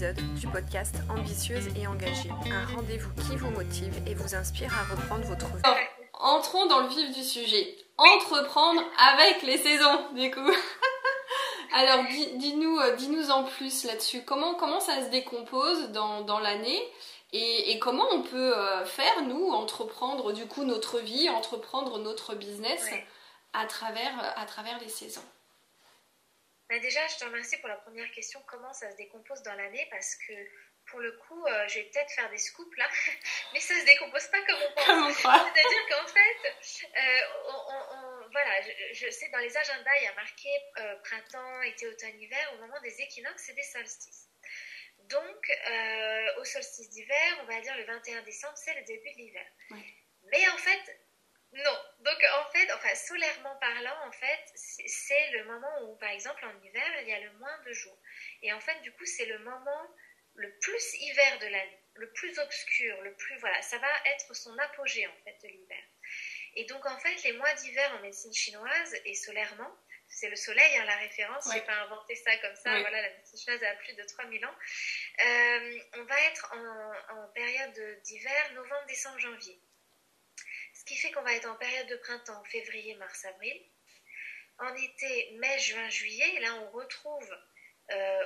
épisode du podcast Ambitieuse et engagée, un rendez-vous qui vous motive et vous inspire à reprendre votre vie. entrons dans le vif du sujet. Entreprendre avec les saisons, du coup. Alors, dis-nous euh, dis en plus là-dessus. Comment, comment ça se décompose dans, dans l'année et, et, comment on peut euh, faire, nous, entreprendre du coup notre vie, entreprendre notre business à, travers, à travers les saisons? Bah, déjà, je te remercie pour la première question. Comment ça se décompose dans l'année Parce que pour le coup, euh, je vais peut-être faire des scoops là, mais ça se décompose pas comme on pense. C'est-à-dire qu'en fait, euh, on, voilà, je, sais dans les agendas, il y a marqué euh, printemps, été, automne, hiver. Au moment des équinoxes et des solstices. Donc, au solstice d'hiver, on va dire le 21 décembre, c'est le début de l'hiver. Mais en fait, non. Donc en fait, enfin solairement parlant, en fait, c'est le moment où, par exemple, en hiver, il y a le moins de jours. Et en fait, du coup, c'est le moment le plus hiver de l'année, le plus obscur, le plus voilà, ça va être son apogée en fait de l'hiver. Et donc en fait, les mois d'hiver en médecine chinoise et solairement, c'est le soleil, hein, la référence, je j'ai pas inventé ça comme ça, voilà, la médecine chinoise a plus de 3000 ans. Euh, on va être en, en période d'hiver, novembre, décembre, janvier. Ce qui fait qu'on va être en période de printemps, février, mars, avril. En été, mai, juin, juillet, là on retrouve euh,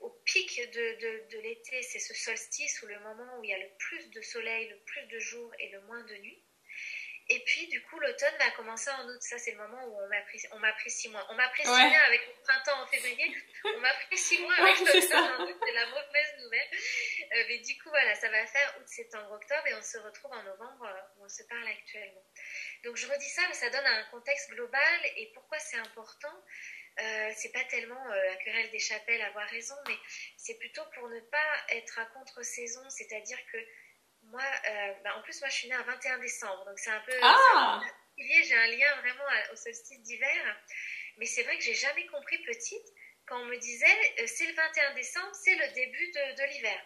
au, pic de, l'été, c'est ce solstice ou le moment où il y a le plus de soleil, le plus de jours et le moins de nuit. Et puis, du coup, l'automne va commencer en août. Ça, c'est le moment où on m'a pris, on m'a pris six mois. On m'a pris six mois avec le printemps en février. On m'a pris six mois avec l'automne en août. C'est la mauvaise nouvelle. Euh, mais du coup, voilà, ça va faire août, septembre, octobre et on se retrouve en novembre euh, où on se parle actuellement. Donc, je redis ça, mais ça donne un contexte global et pourquoi c'est important. Euh, c'est pas tellement la querelle des chapelles, avoir raison, mais c'est plutôt pour ne pas être à contre-saison, c'est-à-dire que moi, euh, bah, en plus, moi, je suis née un 21 décembre, donc c'est un peu. Ah J'ai un lien vraiment au solstice d'hiver. Mais c'est vrai que j'ai jamais compris petite quand on me disait euh, c'est le 21 décembre, c'est le début de, l'hiver.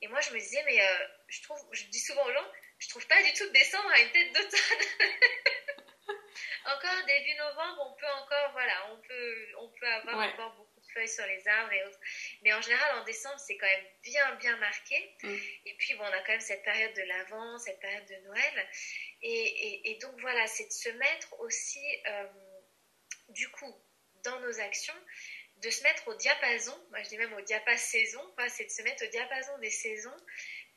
Et moi, je me disais, mais euh, je trouve, je dis souvent aux gens, je trouve pas du tout décembre à une tête d'automne. encore début novembre, on peut encore, voilà, on peut, on peut avoir encore beaucoup feuilles sur les arbres et autres. Mais en général, en décembre, c'est quand même bien, bien marqué. Mm. Et puis, bon, on a quand même cette période de l'Avent, cette période de Noël. Et, et, donc, voilà, c'est de se mettre aussi, euh, du coup, dans nos actions, de se mettre au diapason, moi je dis même au diapason, c'est de se mettre au diapason des saisons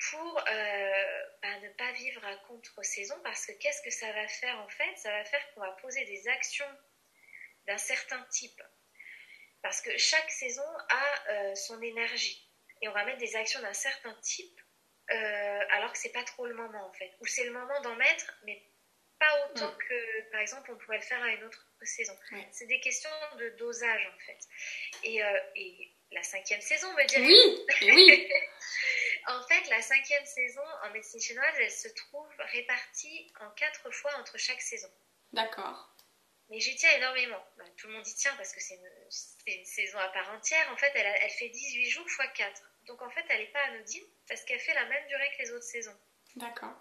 pour euh, bah, ne pas vivre à contre-saison parce que qu'est-ce que ça va faire en fait? Ça va faire qu'on va poser des actions d'un certain type parce que chaque saison a euh, son énergie. Et on va mettre des actions d'un certain type, euh, alors que c'est pas trop le moment en fait. Ou c'est le moment d'en mettre, mais pas autant que, par exemple, on pourrait le faire à une autre saison. C'est des questions de dosage en fait. Et, euh, et la cinquième saison, me dirait. Oui, oui. en fait, la cinquième saison en médecine chinoise, elle se trouve répartie en quatre fois entre chaque saison. D'accord. Mais j'y tiens énormément. Bah, tout le monde y tient parce que c'est une, saison à part entière. En fait, elle, elle fait 18 jours x 4. Donc en fait, elle n'est pas anodine parce qu'elle fait la même durée que les autres saisons. D'accord.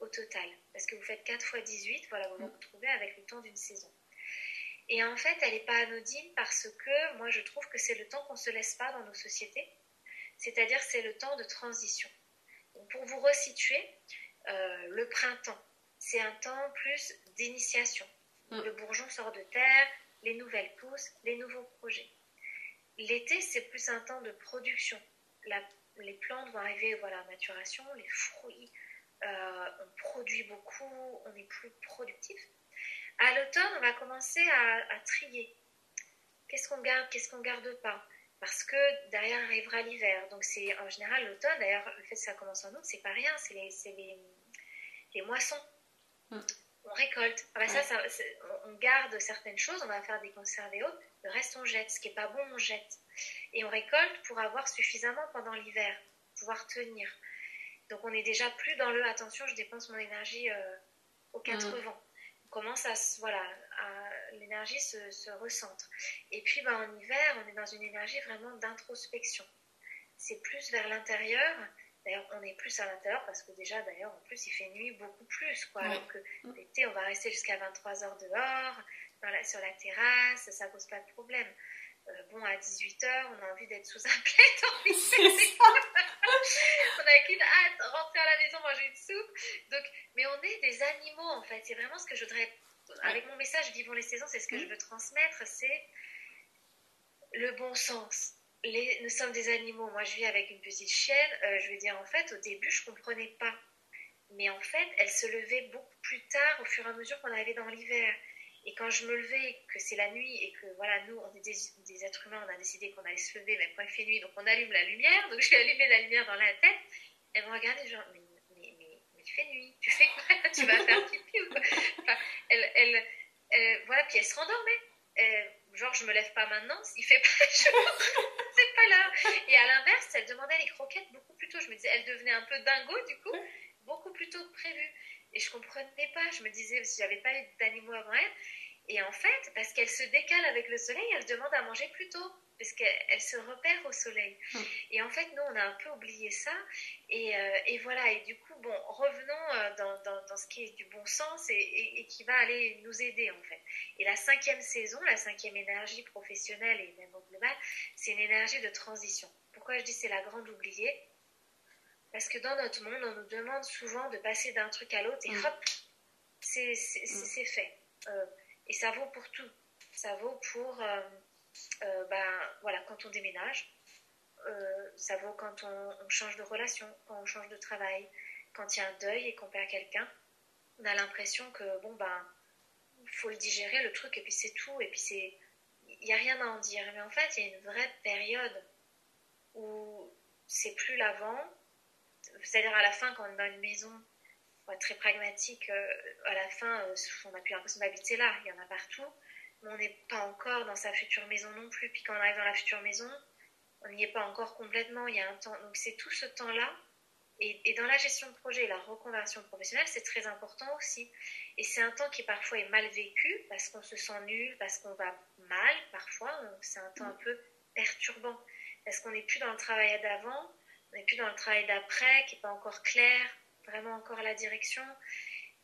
Au total. Parce que vous faites 4 x 18, voilà, vous vous retrouvez avec le temps d'une saison. Et en fait, elle n'est pas anodine parce que moi, je trouve que c'est le temps qu'on ne se laisse pas dans nos sociétés. C'est-à-dire, c'est le temps de transition. Donc, pour vous resituer, euh, le printemps, c'est un temps plus d'initiation Mm. Le bourgeon sort de terre, les nouvelles poussent, les nouveaux projets. L'été, c'est plus un temps de production. les plantes vont arriver voilà, à maturation, les fruits, euh, on produit beaucoup, on est plus productif. À l'automne, on va commencer à, trier. Qu'est-ce qu'on garde, qu'est-ce qu'on garde pas? Parce que derrière arrivera l'hiver. Donc c'est en général l'automne. D'ailleurs, le fait que ça commence en août, c'est pas rien. C'est les, les, moissons. On récolte. Ah bah ça, on garde certaines choses, on va faire des conserves et autres, le reste on jette. Ce qui n'est pas bon, on jette. Et on récolte pour avoir suffisamment pendant l'hiver, pouvoir tenir. Donc on est déjà plus dans le attention, je dépense mon énergie euh, aux quatre vents. On commence à, voilà, l'énergie se, recentre. Et puis bah, en hiver, on est dans une énergie vraiment d'introspection. C'est plus vers l'intérieur D'ailleurs, on est plus à l'intérieur parce que déjà, d'ailleurs, en plus, il fait nuit beaucoup plus. Quoi. Donc, mm. l'été, on va rester jusqu'à 23h dehors, sur la terrasse, ça pose pas de problème. bon, à 18h, on a envie d'être sous un plaid on a qu'une hâte, rentrer à la maison, manger une soupe. Donc, mais on est des animaux, en fait. C'est vraiment ce que je voudrais. Avec mon message Vivons les saisons, c'est ce que je veux transmettre c'est le bon sens. Nous sommes des animaux. Moi, je vis avec une petite chienne. je veux dire, en fait, au début, je ne comprenais pas. Mais en fait, elle se levait beaucoup plus tard au fur et à mesure qu'on allait dans l'hiver. Et quand je me levais, que c'est la nuit et que voilà, nous, on est des, êtres humains, on a décidé qu'on allait se lever même quand il fait nuit, donc on allume la lumière. Donc j'ai allumé la lumière dans la tête. Elle me regardait genre, mais, mais, mais, mais il fait nuit, tu fais quoi? Tu vas faire pipi ou quoi? Elle, elle, voilà, puis elle se rendormait. Genre, je me lève pas maintenant, il fait pas jour, c'est pas là. Et à l'inverse, elle demandait les croquettes beaucoup plus tôt. Je me disais, elle devenait un peu dingo du coup, beaucoup plus tôt que prévu. Et je comprenais pas. Je me disais, si j'avais pas eu d'animaux avant elle. Et en fait, parce qu'elle se décale avec le soleil, elle demande à manger plus tôt. Parce qu'elle se repère au soleil. Hum. Et en fait, nous, on a un peu oublié ça. Et, euh, et voilà. Et du coup, bon, revenons euh, dans, dans, dans, ce qui est du bon sens et, et, qui va aller nous aider, en fait. Et la cinquième saison, la cinquième énergie professionnelle et même au global, c'est une énergie de transition. Pourquoi je dis c'est la grande oubliée? Parce que dans notre monde, on nous demande souvent de passer d'un truc à l'autre et mm. hop, c'est mm. fait. Euh, et ça vaut pour tout. Ça vaut pour, euh, euh, ben, voilà, quand on déménage. ça vaut quand on, change de relation, quand on change de travail, quand il y a un deuil et qu'on perd quelqu'un. On a l'impression que, bon, ben, faut le digérer, le truc, et puis c'est tout. Et puis c'est. Il n'y a rien à en dire. Mais en fait, il y a une vraie période où c'est plus l'avant, c'est-à-dire à la fin, quand on est dans une maison, très pragmatique, euh, à la fin, euh, on n'a plus l'impression d'habiter là, il y en a partout, on n'est pas encore dans sa future maison non plus. Puis quand on arrive dans la future maison, on n'y est pas encore complètement, il y a un temps. Donc c'est tout ce temps-là. Et, dans la gestion de projet et la reconversion professionnelle, c'est très important aussi. Et c'est un temps qui parfois est mal vécu parce qu'on se sent nul, parce qu'on va mal parfois. C'est un temps un peu perturbant parce qu'on n'est plus dans le travail d'avant on n'est plus dans le travail d'après, qui n'est pas encore clair, vraiment encore la direction.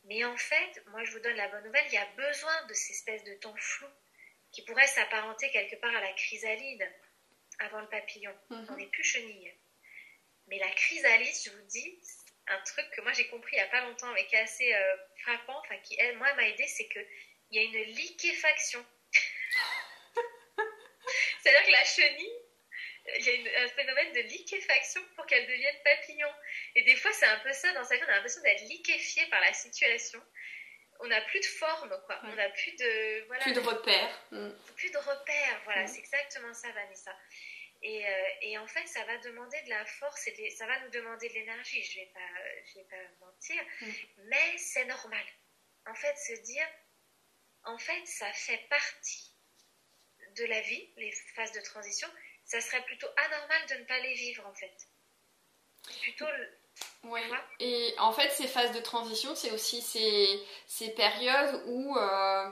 Mais en fait, moi je vous donne la bonne nouvelle, il y a besoin de ces espèces de temps flou qui pourraient s'apparenter quelque part à la chrysalide avant le papillon. Mhm. On n'est plus chenille. Mais la chrysalide, je vous dis, un truc que moi j'ai compris il n'y a pas longtemps, mais qui est assez euh, frappant, enfin qui, elle, moi, m'a aidé, c'est qu'il y a une liquéfaction. C'est-à-dire que la chenille, il y a un phénomène de liquéfaction pour qu'elle devienne papillon. Et des fois, c'est un peu ça dans sa vie, on a l'impression d'être liquéfié par la situation. On n'a plus de forme, quoi. On n'a plus de. Voilà, plus de repères. Mm. Plus de repères, voilà. Mm. C'est exactement ça, Vanessa. Et, euh, et, en fait, ça va demander de la force et ça va nous demander de l'énergie, je ne vais, pas, je vais pas mentir, mm. mais c'est normal. En fait, se dire, en fait, ça fait partie de la vie, les phases de transition, ça serait plutôt anormal de ne pas les vivre en fait. Plutôt Oui. Et en fait, ces phases de transition, c'est aussi ces, ces périodes où, euh,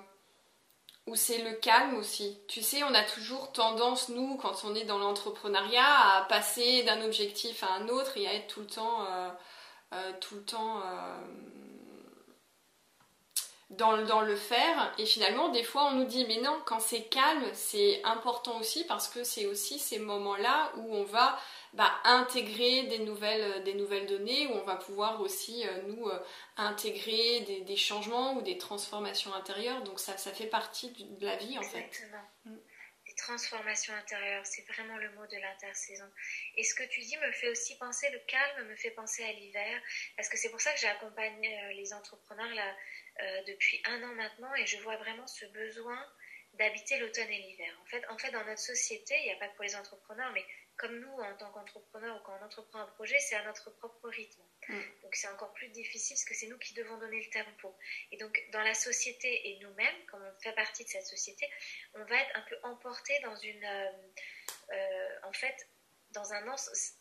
où c'est le calme aussi. Tu sais, on a toujours tendance, nous, quand on est dans l'entrepreneuriat, à passer d'un objectif à un autre et à être tout le temps, euh, euh, tout le temps dans, dans, le faire. Et finalement, des fois, on nous dit, mais non, quand c'est calme, c'est important aussi parce que c'est aussi ces moments-là où on va bah, intégrer des nouvelles, des nouvelles données, où on va pouvoir aussi, euh, nous, euh, intégrer des, des, changements ou des transformations intérieures. Donc ça, ça fait partie de la vie, en fait. Des transformations intérieures, c'est vraiment le mot de l'intersaison. Et ce que tu dis me fait aussi penser, le calme me fait penser à l'hiver, parce que c'est pour ça que j'accompagne euh, les entrepreneurs là, euh, depuis un an maintenant et je vois vraiment ce besoin d'habiter l'automne et l'hiver. En fait, en fait, dans notre société, il n'y a pas que pour les entrepreneurs, mais comme nous, en tant qu'entrepreneurs ou quand on entreprend un projet, c'est à notre propre rythme. Mm. Donc c'est encore plus difficile parce que c'est nous qui devons donner le tempo. Et donc dans la société et nous-mêmes, comme on fait partie de cette société, on va être un peu emporté dans une, euh, euh, en fait, dans un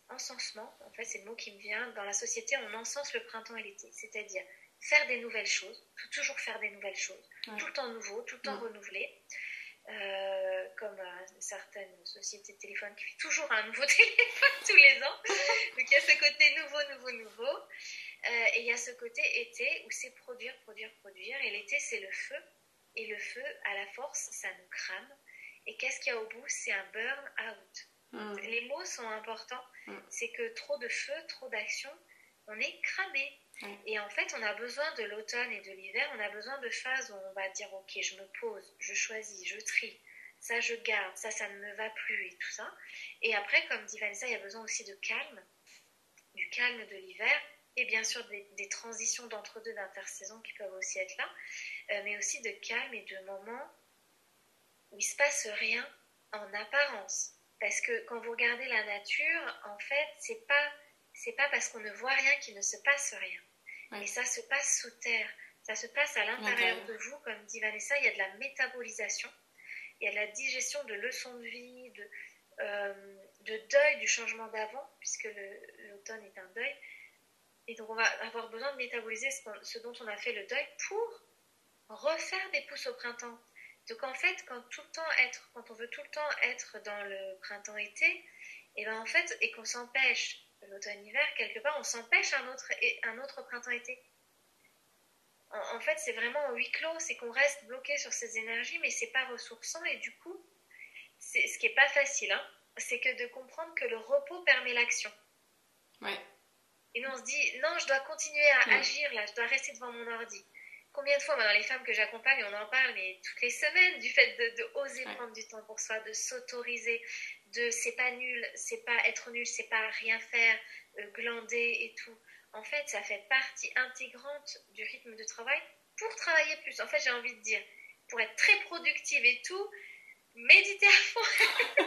encensement. En fait, c'est le mot qui me vient. Dans la société, on encense le printemps et l'été, c'est-à-dire faire des nouvelles choses, toujours faire des nouvelles choses, tout le temps nouveau, tout le temps renouvelé. Euh, comme euh, certaines sociétés de téléphone qui font toujours un nouveau téléphone tous les ans. Donc il y a ce côté nouveau, nouveau, nouveau. Euh, et il y a ce côté été où c'est produire, produire, produire. Et l'été, c'est le feu. Et le feu, à la force, ça nous crame. Et qu'est-ce qu'il y a au bout? C'est un burn-out. Mm. Les mots sont importants. Mm. C'est que trop de feu, trop d'action, on est cramé. Et en fait, on a besoin de l'automne et de l'hiver, on a besoin de phases où on va dire, ok, je me pose, je choisis, je trie, ça je garde, ça, ça ne me va plus et tout ça. Et après, comme dit Vanessa, il y a besoin aussi de calme, du calme de l'hiver, et bien sûr des, transitions d'entre-deux, d'intersaison qui peuvent aussi être là, euh, mais aussi de calme et de moments où il se passe rien en apparence. Parce que quand vous regardez la nature, en fait, c'est pas c'est pas parce qu'on ne voit rien qu'il ne se passe rien. Et ça se passe sous terre. Ça se passe à l'intérieur de vous, comme dit Vanessa, il y a de la métabolisation, il y a de la digestion de leçons de vie, de, euh, de deuil du changement d'avant, puisque l'automne est un deuil. Et donc on va avoir besoin de métaboliser ce, dont on a fait le deuil pour refaire des pousses au printemps. Donc en fait, quand tout le temps être, quand on veut tout le temps être dans le printemps-été, et eh ben en fait, et qu'on s'empêche l'automne-hiver, quelque part, on s'empêche un autre, un autre printemps-été. En, fait, c'est vraiment un huis clos, c'est qu'on reste bloqué sur ces énergies, mais c'est pas ressourçant, et du coup, c'est ce qui est pas facile, hein, c'est que de comprendre que le repos permet l'action. Ouais. Et nous, on se dit, non, je dois continuer à agir, là, je dois rester devant mon ordi. Combien de fois, dans les femmes que j'accompagne, on en parle, mais toutes les semaines, du fait de, oser prendre du temps pour soi, de s'autoriser, de c'est pas nul, c'est pas être nul, c'est pas rien faire, euh, glander et tout. En fait, ça fait partie intégrante du rythme de travail pour travailler plus. En fait, j'ai envie de dire, pour être très productive et tout, méditer à fond.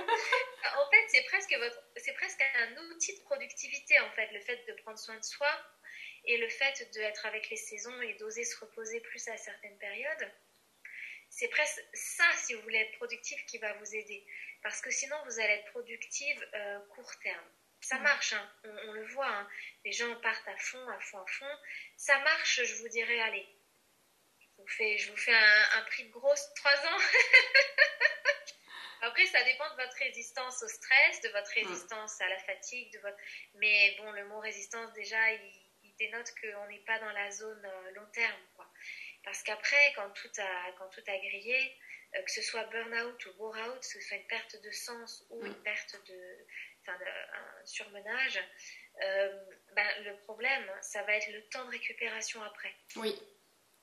en fait, c'est presque, votre, c'est presque un outil de productivité, en fait, le fait de prendre soin de soi et le fait d'être avec les saisons et d'oser se reposer plus à certaines périodes. C'est presque ça, si vous voulez être productif, qui va vous aider. Parce que sinon, vous allez être productive euh, court terme. Ça marche, hein. on, le voit. Hein. Les gens partent à fond, à fond, à fond. Ça marche, je vous dirais, allez. Je vous fais, je vous fais un, prix de grosse trois ans. Après, ça dépend de votre résistance au stress, de votre résistance à la fatigue, de votre. Mais bon, le mot résistance, déjà, il, dénote qu'on n'est pas dans la zone euh, long terme, quoi. Parce qu'après, quand tout a, quand tout a grillé, que ce soit burn-out ou bore-out, que ce soit une perte de sens ou une perte de, enfin, un surmenage, euh, ben, le problème, ça va être le temps de récupération après. Oui.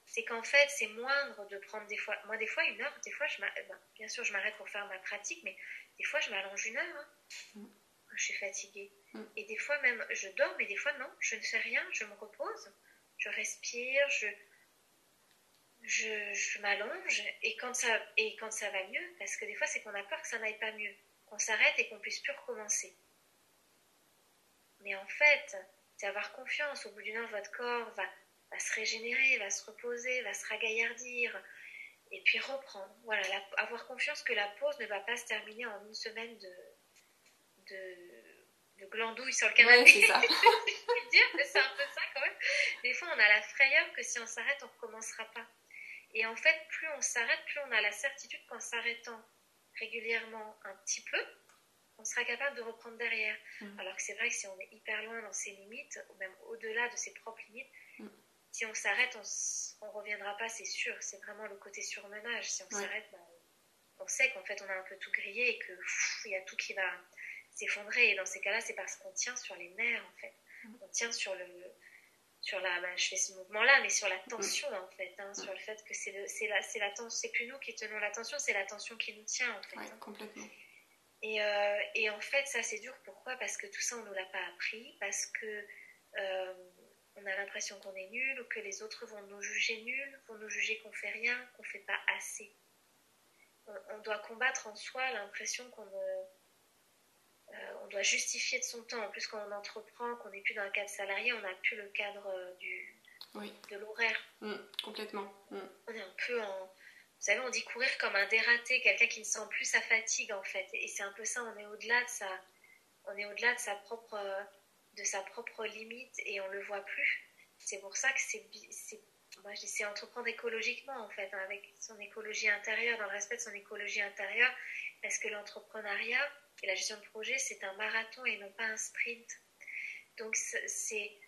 C'est qu'en fait, c'est moindre de prendre des fois, moi des fois une heure, des fois je ben, bien sûr je m'arrête pour faire ma pratique, mais des fois je m'allonge une heure hein, mm. quand je suis fatiguée. Mm. Et des fois même je dors, mais des fois non, je ne fais rien, je me repose, je respire, je, je, m'allonge et quand, ça, et quand ça va mieux, parce que des fois c'est qu'on a peur que ça n'aille pas mieux, qu'on s'arrête et qu'on puisse plus recommencer. Mais en fait, c'est avoir confiance. Au bout d'une heure, votre corps va, va, se régénérer, va se reposer, va se ragaillardir et puis reprendre. Voilà, avoir confiance que la pause ne va pas se terminer en une semaine de, de, de glandouille sur le canapé. c'est ça. c'est un peu ça quand même. Des fois, on a la frayeur que si on s'arrête, on ne recommencera pas. Et en fait, plus on s'arrête, plus on a la certitude qu'en s'arrêtant régulièrement un petit peu, on sera capable de reprendre derrière. Mm. Alors que c'est vrai que si on est hyper loin dans ses limites, ou même au-delà de ses propres limites, mm. si on s'arrête, on ne reviendra pas, c'est sûr. C'est vraiment le côté surmenage. Si on s'arrête, bah, on sait qu'en fait on a un peu tout grillé et qu'il y a tout qui va s'effondrer. Et dans ces cas-là, c'est parce qu'on tient sur les nerfs en fait. Mm. On tient sur le, sur la, bah, je fais ce mouvement-là, mais sur la tension en fait, hein, sur le fait que c'est la, c'est la tension, c'est plus nous qui tenons la tension, c'est la tension qui nous tient en fait. Hein. complètement. Et, euh, et, en fait, ça c'est dur. Pourquoi? Parce que tout ça on nous l'a pas appris, parce que euh, on a l'impression qu'on est nul ou que les autres vont nous juger nuls, vont nous juger qu'on fait rien, qu'on fait pas assez. On, on doit combattre en soi l'impression qu'on ne euh, on doit justifier de son temps. En plus, quand on entreprend, qu'on n'est plus dans le cadre salarié, on n'a plus le cadre euh, du, de l'horaire. Mm, complètement. Mm. On est un peu en. Vous savez, on dit courir comme un dératé, quelqu'un qui ne sent plus sa fatigue en fait. Et c'est un peu ça, on est au-delà de sa, on est au-delà de sa propre, de sa propre limite et on le voit plus. C'est pour ça que c'est, moi je dis c'est entreprendre écologiquement en fait, hein, avec son écologie intérieure, dans le respect de son écologie intérieure. Est-ce que l'entrepreneuriat, et la gestion de projet, c'est un marathon et non pas un sprint. Donc, c'est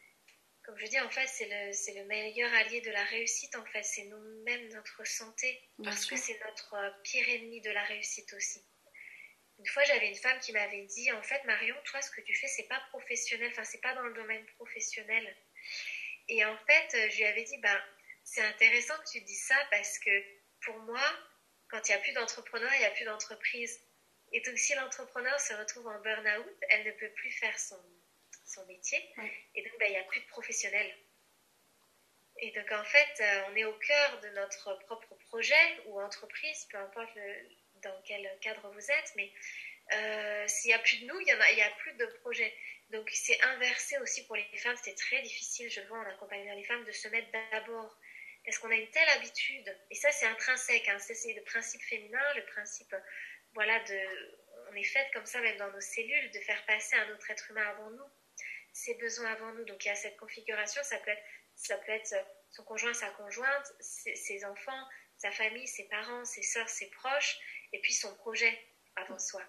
comme je dis, en fait, c'est le, le, meilleur allié de la réussite, en fait. C'est nous-mêmes, notre santé. parce que c'est notre euh, pire ennemi de la réussite aussi. Une fois, j'avais une femme qui m'avait dit, en fait, Marion, toi, ce que tu fais, c'est pas professionnel. Enfin, c'est pas dans le domaine professionnel. Et en fait, je lui avais dit, ben, c'est intéressant que tu dises ça parce que pour moi, quand il n'y a plus d'entrepreneurs, il n'y a plus d'entreprise. Et donc, si l'entrepreneur se retrouve en burn-out, elle ne peut plus faire son, son métier. Et donc, ben, il n'y a plus de professionnels. Et donc, en fait, euh, on est au cœur de notre propre projet ou entreprise, peu importe dans quel cadre vous êtes, mais euh, s'il n'y a plus de nous, il n'y a, a, plus de projet. Donc, c'est inversé aussi pour les femmes. C'est très difficile, je le vois en accompagnant les femmes, de se mettre d'abord. Parce qu'on a une telle habitude, et ça, c'est intrinsèque, hein, c'est le principe féminin, le principe, voilà, de. On est fait comme ça, même dans nos cellules, de faire passer un autre être humain avant nous ses besoins avant nous. Donc il y a cette configuration, ça peut être, ça peut être son conjoint, sa conjointe, ses, enfants, sa famille, ses parents, ses soeurs, ses proches, et puis son projet avant soi.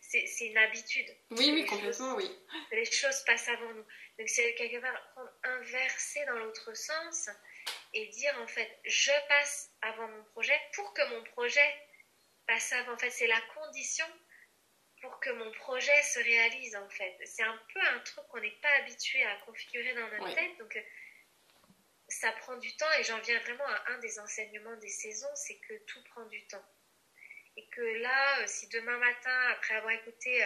C'est une habitude. Oui, oui, complètement, oui. les choses passent avant nous. Donc c'est quelque part prendre inverser dans l'autre sens et dire en fait, je passe avant mon projet pour que mon projet passe avant. En fait, c'est la condition pour que mon projet se réalise en fait. C'est un peu un truc qu'on n'est pas habitué à configurer dans notre tête, donc euh, ça prend du temps et j'en viens vraiment à un des enseignements des saisons, c'est que tout prend du temps. Et que là, euh, si demain matin, après avoir écouté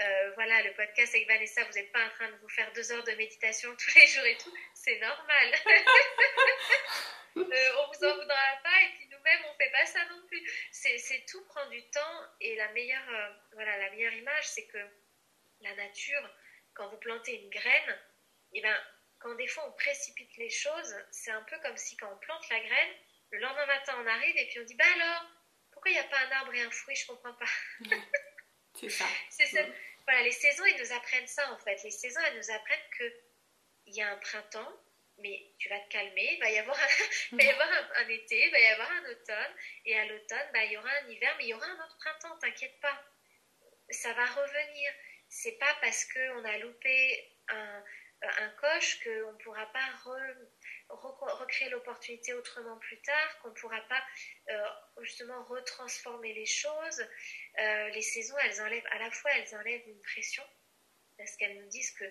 euh, voilà, le podcast avec Vanessa, vous n'êtes pas en train de vous faire deux heures de méditation tous les jours et tout, c'est normal. euh, on vous en voudra pas et puis nous-mêmes on fait pas ça non plus. C'est tout prend du temps et la meilleure euh, voilà la meilleure image c'est que la nature quand vous plantez une graine, et eh ben quand des fois on précipite les choses, c'est un peu comme si quand on plante la graine, le lendemain matin on arrive et puis on dit bah alors pourquoi il n'y a pas un arbre et un fruit, je comprends pas. c'est ça. C'est ça. Voilà, les saisons, elles nous apprennent ça en fait. Les saisons, elles nous apprennent que il y a un printemps, mais tu vas te calmer, il va y avoir un, y avoir un, été, il va y avoir un automne, et à l'automne, bah, il y aura un hiver, mais il y aura un autre printemps, t'inquiète pas. Ça va revenir. C'est pas parce qu'on a loupé un, un coche qu'on ne pourra pas recréer l'opportunité autrement plus tard, qu'on ne pourra pas euh, justement retransformer les choses. Euh, les saisons, elles enlèvent, à la fois, elles enlèvent une pression, parce qu'elles nous disent que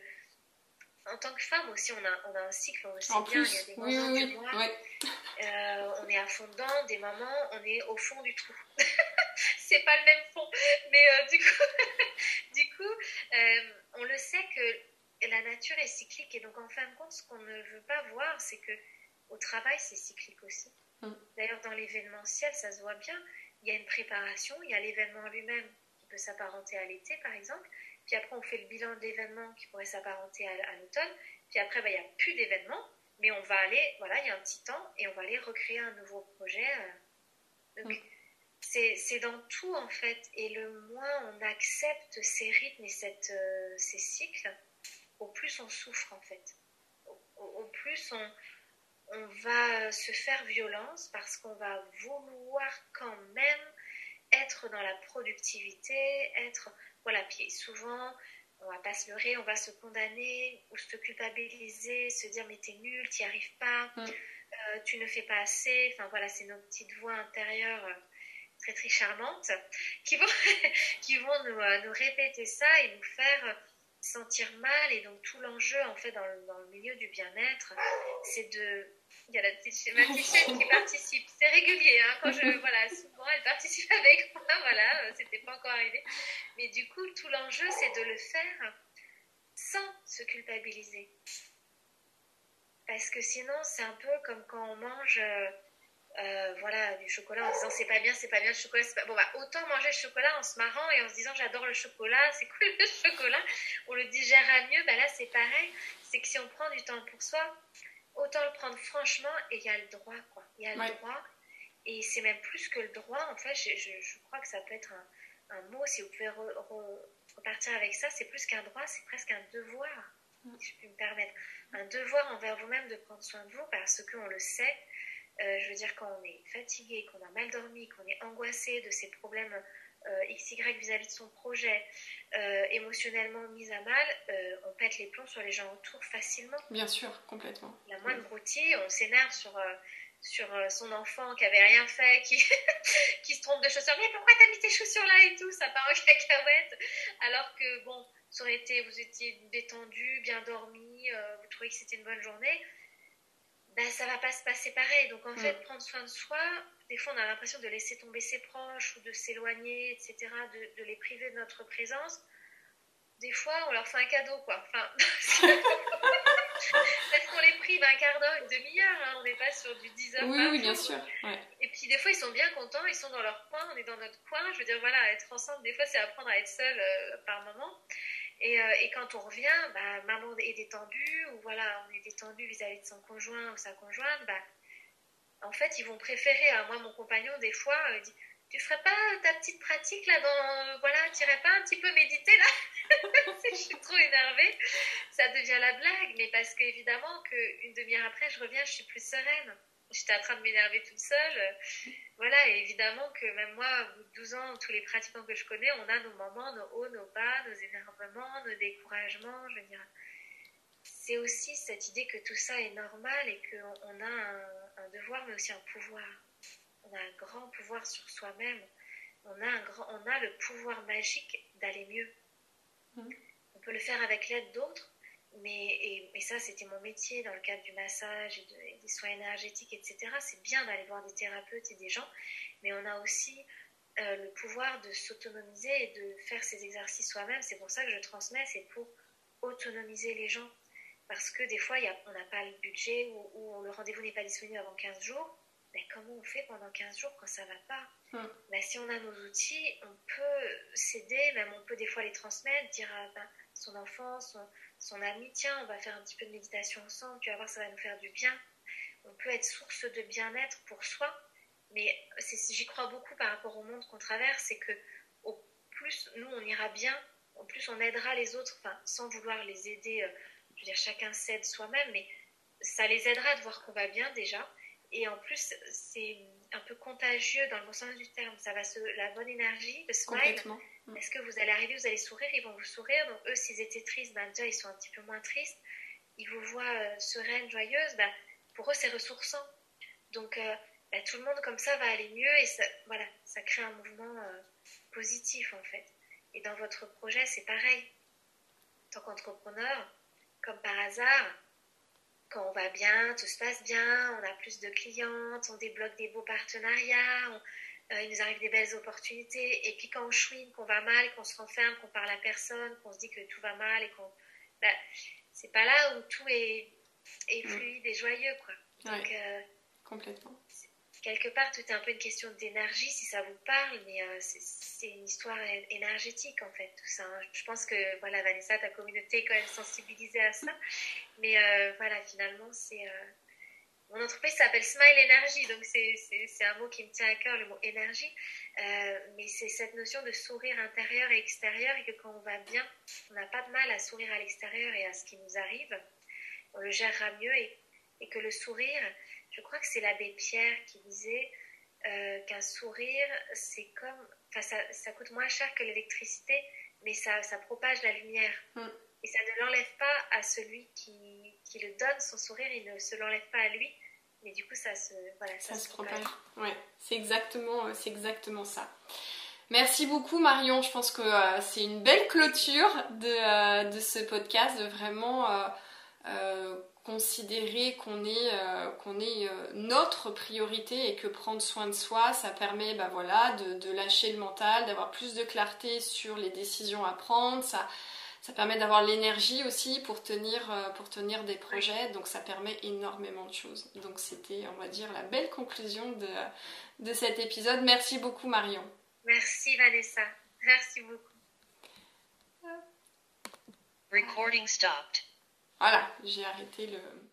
en tant que femme aussi, on a, on a un cycle, on le sait bien, il y a des moments du mois, euh, on est à fond dedans, des moments, on est au fond du trou. c'est pas le même fond, mais euh, du coup, du coup euh, on le sait que la nature est cyclique, et donc en fin de compte, ce qu'on ne veut pas voir, c'est que au travail, c'est cyclique aussi. Mm. D'ailleurs, dans l'événementiel, ça se voit bien, il y a une préparation, il y a l'événement lui-même qui peut s'apparenter à l'été, par exemple, puis après, on fait le bilan de l'événement qui pourrait s'apparenter à, l'automne. Puis après, bah, il n'y a plus d'événement, mais on va aller, voilà, il y a un petit temps, et on va aller recréer un nouveau projet. Euh. C'est dans tout, en fait. Et le moins on accepte ces rythmes et cette, euh, ces cycles, au plus on souffre, en fait. Au, plus on, on va se faire violence parce qu'on va vouloir quand même être dans la productivité, être voilà, puis souvent, on va pas se leurrer, on va se condamner ou se culpabiliser, se dire mais t'es nul, t'y arrives pas, mm. euh, tu ne fais pas assez. Enfin voilà, c'est nos petites voix intérieures euh, très très charmantes qui vont, qui vont nous, euh, nous, répéter ça et nous faire sentir mal. Et donc tout l'enjeu en fait dans le, dans le milieu du bien-être, c'est de il y a la petite, ma qui participe. C'est régulier, hein, quand je, voilà, souvent elle participe avec moi, voilà, euh, c'était pas encore arrivé. Mais du coup, tout l'enjeu, c'est de le faire sans se culpabiliser. Parce que sinon, c'est un peu comme quand on mange, euh, euh, voilà, du chocolat en disant c'est pas bien, c'est pas bien le chocolat, pas... Bon, bah, autant manger le chocolat en se marrant et en se disant j'adore le chocolat, c'est cool le chocolat, on le digère mieux, bah là c'est pareil, c'est que si on prend du temps pour soi, autant le prendre franchement et il y a le droit, quoi. Il y a le droit. Et c'est même plus que le droit, en fait, je, je, crois que ça peut être un, un mot, si vous pouvez repartir avec ça, c'est plus qu'un droit, c'est presque un devoir, mm. si je puis me permettre. Un devoir envers vous-même de prendre soin de vous parce qu'on le sait. Euh, je veux dire, quand on est fatigué, qu'on a mal dormi, qu'on est angoissé de ces problèmes XY vis-à-vis de son projet, émotionnellement mise à mal, on pète les plombs sur les gens autour facilement. Bien sûr, complètement. La moindre broutille, on s'énerve sur sur son enfant qui avait rien fait, qui, qui se trompe de chaussures. Mais pourquoi t'as mis tes chaussures là et tout? Ça part en cacahuète. Alors que, bon, ça aurait été, vous étiez détendu, bien dormi, vous trouvez que c'était une bonne journée ben, ça va pas se passer pareil. Donc en fait, prendre soin de soi, des fois on a l'impression de laisser tomber ses proches ou de s'éloigner, etc., de, de, les priver de notre présence. Des fois, on leur fait un cadeau, quoi. Enfin, parce qu'on les prive un quart d'heure, une demi-heure, hein. on n'est pas sur du 10 heures. Oui, oui, bien sûr. Et puis des fois, ils sont bien contents, ils sont dans leur coin, on est dans notre coin. Je veux dire, voilà, être ensemble, des fois, c'est apprendre à être seul euh, par moment. Et, euh, et, quand on revient, bah, maman est détendue, ou voilà, on est détendu vis-à-vis de son conjoint ou sa conjointe, bah, en fait, ils vont préférer, à moi, mon compagnon, des fois, euh, dit Tu ferais pas ta petite pratique là dans. voilà, tu irais pas un petit peu méditer là Je suis trop énervée. Ça devient la blague, mais parce qu'évidemment, qu'une demi-heure après, je reviens, je suis plus sereine j'étais en train de m'énerver toute seule. Voilà, et évidemment que même moi, au bout de 12 ans, tous les pratiquants que je connais, on a nos moments, nos hauts, nos bas, nos énervements, nos découragements. Je veux dire, c'est aussi cette idée que tout ça est normal et qu'on a un, devoir, mais aussi un pouvoir. On a un grand pouvoir sur soi-même. On a, un grand, on a le pouvoir magique d'aller mieux. Mmh. On peut le faire avec l'aide d'autres, mais et, ça, c'était mon métier dans le cadre du massage et, des soins énergétiques, etc. C'est bien d'aller voir des thérapeutes et des gens, mais on a aussi euh, le pouvoir de s'autonomiser et de faire ces exercices soi-même. C'est pour ça que je transmets, c'est pour autonomiser les gens. Parce que des fois, y a, on n'a pas le budget ou, le rendez-vous n'est pas disponible avant 15 jours. Mais comment on fait pendant 15 jours quand ça va pas? Hmm. ben, Si on a nos outils, on peut s'aider, même on peut des fois les transmettre, dire à ben, son enfant, son, son ami, tiens, on va faire un petit peu de méditation ensemble, tu vas voir, ça va nous faire du bien. On peut être source de bien-être pour soi, mais j'y crois beaucoup par rapport au monde qu'on traverse, c'est que au plus nous on ira bien, au plus on aidera les autres, enfin, sans vouloir les aider, euh, je veux dire, chacun s'aide soi-même, mais ça les aidera de voir qu'on va bien déjà. Et en plus, c'est un peu contagieux dans le bon sens du terme. Ça va se, la bonne énergie, le smile. Est-ce que vous allez arriver, vous allez sourire, ils vont vous sourire. Donc eux, s'ils étaient tristes, ben déjà ils sont un petit peu moins tristes. Ils vous voient euh, sereine, joyeuse. Ben, pour eux, c'est ressourçant. Donc euh, ben, tout le monde comme ça va aller mieux et ça, voilà, ça crée un mouvement euh, positif en fait. Et dans votre projet, c'est pareil. En tant qu'entrepreneur, comme par hasard, quand on va bien, tout se passe bien, on a plus de clientes, on débloque des beaux partenariats, euh, il nous arrive des belles opportunités. Et puis quand on chouine, qu'on va mal, qu'on se renferme, qu'on parle à personne, qu'on se dit que tout va mal et qu'on. Bah, c'est pas là où tout est, est mm. fluide et joyeux, quoi. Donc, euh, complètement. Quelque part, tout est un peu une question d'énergie, si ça vous parle, mais euh, c'est une histoire énergétique, en fait, tout ça. Hein. Je pense que, voilà, Vanessa, ta communauté est quand même sensibilisée à ça. Mais voilà, finalement, c'est mon entreprise s'appelle Smile Energy, donc c'est un mot qui me tient à cœur, le mot énergie. Euh, mais c'est cette notion de sourire intérieur et extérieur, et que quand on va bien, on n'a pas de mal à sourire à l'extérieur et à ce qui nous arrive. On le gérera mieux, et, et que le sourire, je crois que c'est l'abbé Pierre qui disait euh, qu'un sourire, c'est comme. Enfin, ça, ça, coûte moins cher que l'électricité, mais ça, ça propage la lumière. Mm. Et ça ne l'enlève pas à celui qui, qui, le donne, son sourire, il ne se l'enlève pas à lui, mais du coup, ça se, voilà, ça, se, propage. Ouais, c'est exactement, euh, c'est exactement ça. Merci beaucoup Marion, je pense que euh, c'est une belle clôture de, euh, de, ce podcast, de vraiment considérer qu'on est, qu'on est notre priorité et que prendre soin de soi, ça permet bah, voilà, de, de lâcher le mental, d'avoir plus de clarté sur les décisions à prendre, ça, ça permet d'avoir l'énergie aussi pour tenir, euh, pour tenir des projets, donc ça permet énormément de choses. Donc c'était, on va dire, la belle conclusion de, de cet épisode. Merci beaucoup Marion. Merci Vanessa. Merci beaucoup. Recording stopped. Voilà, j'ai arrêté le...